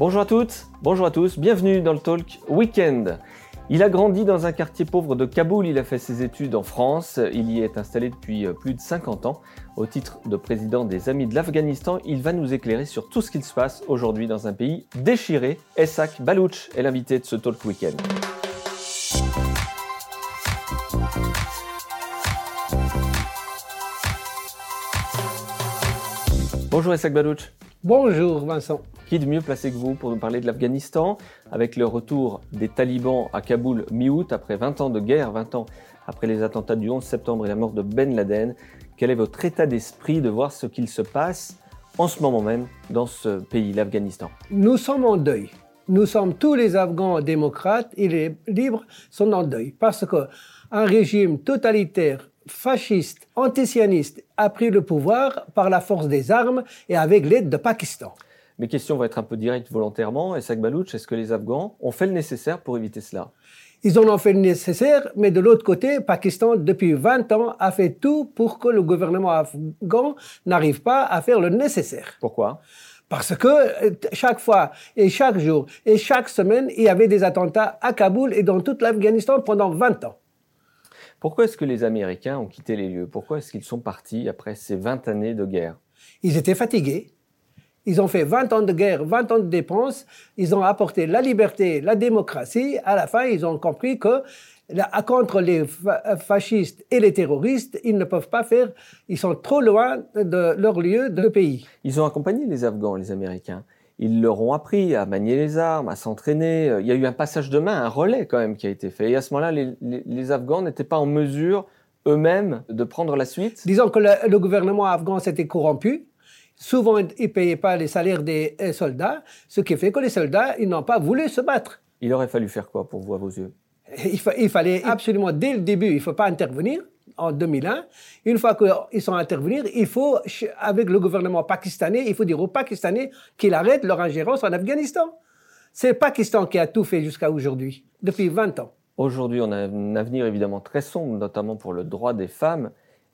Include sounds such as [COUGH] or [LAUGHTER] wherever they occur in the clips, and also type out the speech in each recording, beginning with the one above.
Bonjour à toutes, bonjour à tous, bienvenue dans le Talk Weekend. Il a grandi dans un quartier pauvre de Kaboul, il a fait ses études en France, il y est installé depuis euh, plus de 50 ans. Au titre de président des Amis de l'Afghanistan, il va nous éclairer sur tout ce qu'il se passe aujourd'hui dans un pays déchiré. Essak Balouch est l'invité de ce Talk Weekend. Bonjour Essak Balouch. Bonjour Vincent. Qui de mieux placé que vous pour nous parler de l'Afghanistan avec le retour des talibans à Kaboul mi-août après 20 ans de guerre, 20 ans après les attentats du 11 septembre et la mort de Ben Laden? Quel est votre état d'esprit de voir ce qu'il se passe en ce moment même dans ce pays, l'Afghanistan? Nous sommes en deuil. Nous sommes tous les Afghans démocrates et les libres sont en deuil parce que un régime totalitaire fasciste, antisioniste a pris le pouvoir par la force des armes et avec l'aide de Pakistan. Mes questions vont être un peu directes volontairement. Et Balouch, est-ce que les Afghans ont fait le nécessaire pour éviter cela? Ils en ont fait le nécessaire, mais de l'autre côté, Pakistan, depuis 20 ans, a fait tout pour que le gouvernement afghan n'arrive pas à faire le nécessaire. Pourquoi? Parce que euh, chaque fois et chaque jour et chaque semaine, il y avait des attentats à Kaboul et dans toute l'Afghanistan pendant 20 ans. Pourquoi est-ce que les Américains ont quitté les lieux? Pourquoi est-ce qu'ils sont partis après ces 20 années de guerre? Ils étaient fatigués. Ils ont fait 20 ans de guerre, 20 ans de dépenses. Ils ont apporté la liberté, la démocratie. À la fin, ils ont compris que contre les fascistes et les terroristes, ils ne peuvent pas faire. Ils sont trop loin de leur lieu de pays. Ils ont accompagné les Afghans, les Américains. Ils leur ont appris à manier les armes, à s'entraîner. Il y a eu un passage de main, un relais quand même qui a été fait. Et à ce moment-là, les, les Afghans n'étaient pas en mesure eux-mêmes de prendre la suite Disons que le, le gouvernement afghan s'était corrompu. Souvent, ils ne payaient pas les salaires des soldats, ce qui fait que les soldats, ils n'ont pas voulu se battre. Il aurait fallu faire quoi pour vous, à vos yeux? Il, il, fallait absolument, dès le début, il ne faut pas intervenir en 2001. Une fois qu'ils sont intervenir, il faut, avec le gouvernement pakistanais, il faut dire aux Pakistanais qu'ils arrêtent leur ingérence en Afghanistan. C'est le Pakistan qui a tout fait jusqu'à aujourd'hui, depuis 20 ans. Aujourd'hui, on a un avenir évidemment très sombre, notamment pour le droit des femmes.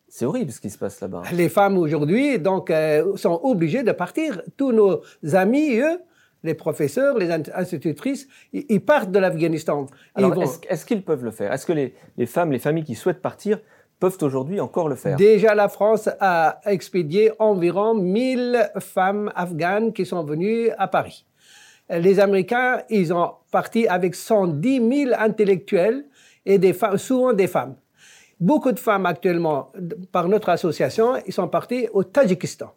C'est horrible ce qui se passe là-bas. Les femmes aujourd'hui donc euh, sont obligées de partir. Tous nos amis, eux, les professeurs, les institutrices, ils partent de l'Afghanistan. Alors, est-ce, qu'ils peuvent le faire? Est-ce que les, les, femmes, les familles qui souhaitent partir peuvent aujourd'hui encore le faire Déjà, la France a expédié environ 1000 femmes afghanes qui sont venues à Paris. Les Américains, ils ont parti avec 110 000 intellectuels et des femmes, souvent des femmes. Beaucoup de femmes actuellement, par notre association, ils sont partis au Tadjikistan.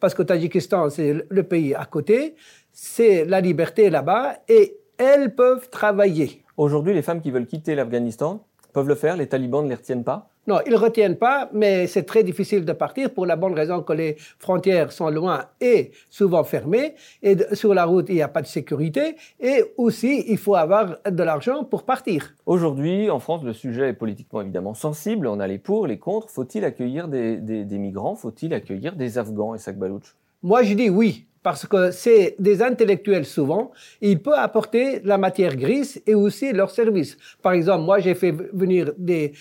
Parce que le Tadjikistan, c'est le pays à côté, c'est la liberté là-bas, et elles peuvent travailler. Aujourd'hui, les femmes qui veulent quitter l'Afghanistan peuvent le faire, les talibans ne les retiennent pas? Non, ils ne retiennent pas, mais c'est très difficile de partir pour la bonne raison que les frontières sont loin et souvent fermées. Et sur la route, il n'y a pas de sécurité. Et aussi, il faut avoir de l'argent pour partir. Aujourd'hui, en France, le sujet est politiquement évidemment sensible. On a les pour, les contre. Faut-il accueillir des, des migrants? Faut-il accueillir des Afghans et Sakbalouch Moi, je dis oui parce que c'est des intellectuels souvent, ils peuvent apporter la matière grise et aussi leur service. Par exemple, moi j'ai fait venir des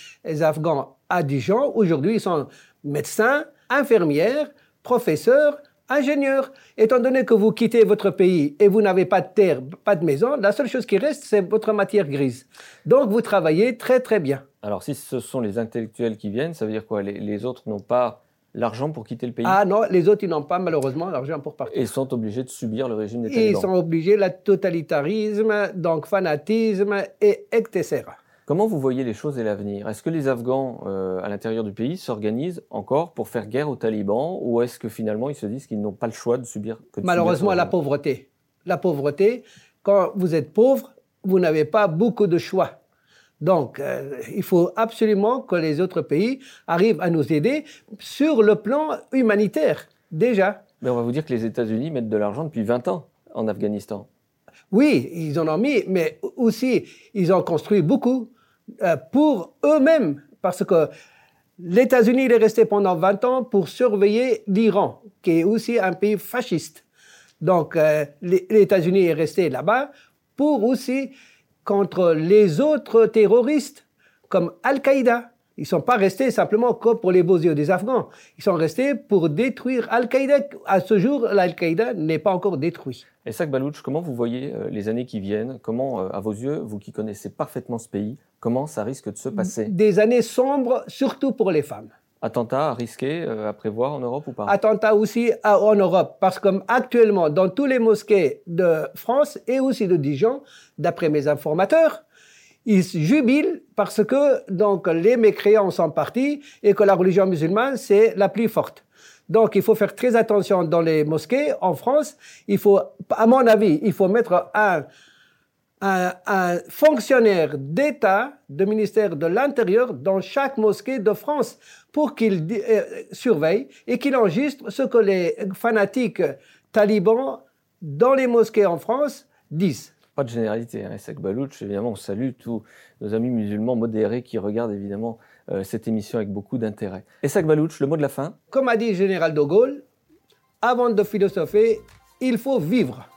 Afghans à Dijon, aujourd'hui ils sont médecins, infirmières, professeurs, ingénieurs. Étant donné que vous quittez votre pays et vous n'avez pas de terre, pas de maison, la seule chose qui reste, c'est votre matière grise. Donc vous travaillez très très bien. Alors si ce sont les intellectuels qui viennent, ça veut dire quoi? Les autres n'ont pas l'argent pour quitter le pays Ah non, les autres, ils n'ont pas malheureusement l'argent pour partir. Et sont obligés de subir le régime des talibans. Ils sont obligés, le totalitarisme, donc fanatisme, et etc. Comment vous voyez les choses et l'avenir? Est-ce que les Afghans euh, à l'intérieur du pays s'organisent encore pour faire guerre aux talibans ou est-ce que finalement ils se disent qu'ils n'ont pas le choix de subir que Malheureusement, la pauvreté. La pauvreté, quand vous êtes pauvre, vous n'avez pas beaucoup de choix. Donc, euh, il faut absolument que les autres pays arrivent à nous aider sur le plan humanitaire, déjà. Mais on va vous dire que les États-Unis mettent de l'argent depuis 20 ans en Afghanistan. Oui, ils en ont mis, mais aussi, ils ont construit beaucoup euh, pour eux-mêmes, parce que les États-Unis est resté pendant 20 ans pour surveiller l'Iran, qui est aussi un pays fasciste. Donc, euh, les États-Unis est resté là-bas pour aussi contre les autres terroristes, comme Al-Qaïda. Ils ne sont pas restés simplement comme pour les beaux yeux des Afghans. Ils sont restés pour détruire Al-Qaïda. À ce jour, l'Al-Qaïda n'est pas encore détruit. Et Sak Balouch, comment vous voyez euh, les années qui viennent? Comment, euh, à vos yeux, vous qui connaissez parfaitement ce pays, comment ça risque de se passer? Des années sombres, surtout pour les femmes. Attentats à risquer, euh, à prévoir en Europe ou pas? Attentats aussi en Europe, parce qu'actuellement, dans tous les mosquées de France et aussi de Dijon, d'après mes informateurs, ils jubilent parce que donc les mécréants sont partis et que la religion musulmane c'est la plus forte. Donc il faut faire très attention dans les mosquées en France. Il faut, à mon avis, il faut mettre un, un, fonctionnaire d'État, de ministère de l'Intérieur, dans chaque mosquée de France pour qu'il euh, surveille et qu'il enregistre ce que les fanatiques talibans dans les mosquées en France disent. Pas de généralité. Hein. Balouch, évidemment, on salue tous nos amis musulmans modérés qui regardent évidemment euh, cette émission avec beaucoup d'intérêt. Essek Balouch, le mot de la fin Comme a dit le général de Gaulle, avant de philosopher, il faut vivre.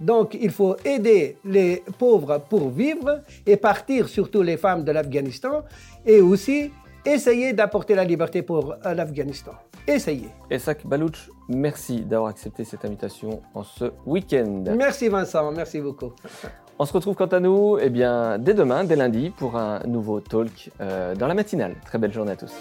Donc, il faut aider les pauvres pour vivre et partir, surtout les femmes de l'Afghanistan, et aussi essayer d'apporter la liberté pour euh, l'Afghanistan. Essayez. Esak Balouch, merci d'avoir accepté cette invitation en ce week-end. Merci Vincent, merci beaucoup. [LAUGHS] On se retrouve quant à nous eh bien, dès demain, dès lundi, pour un nouveau talk euh, dans la matinale. Très belle journée à tous.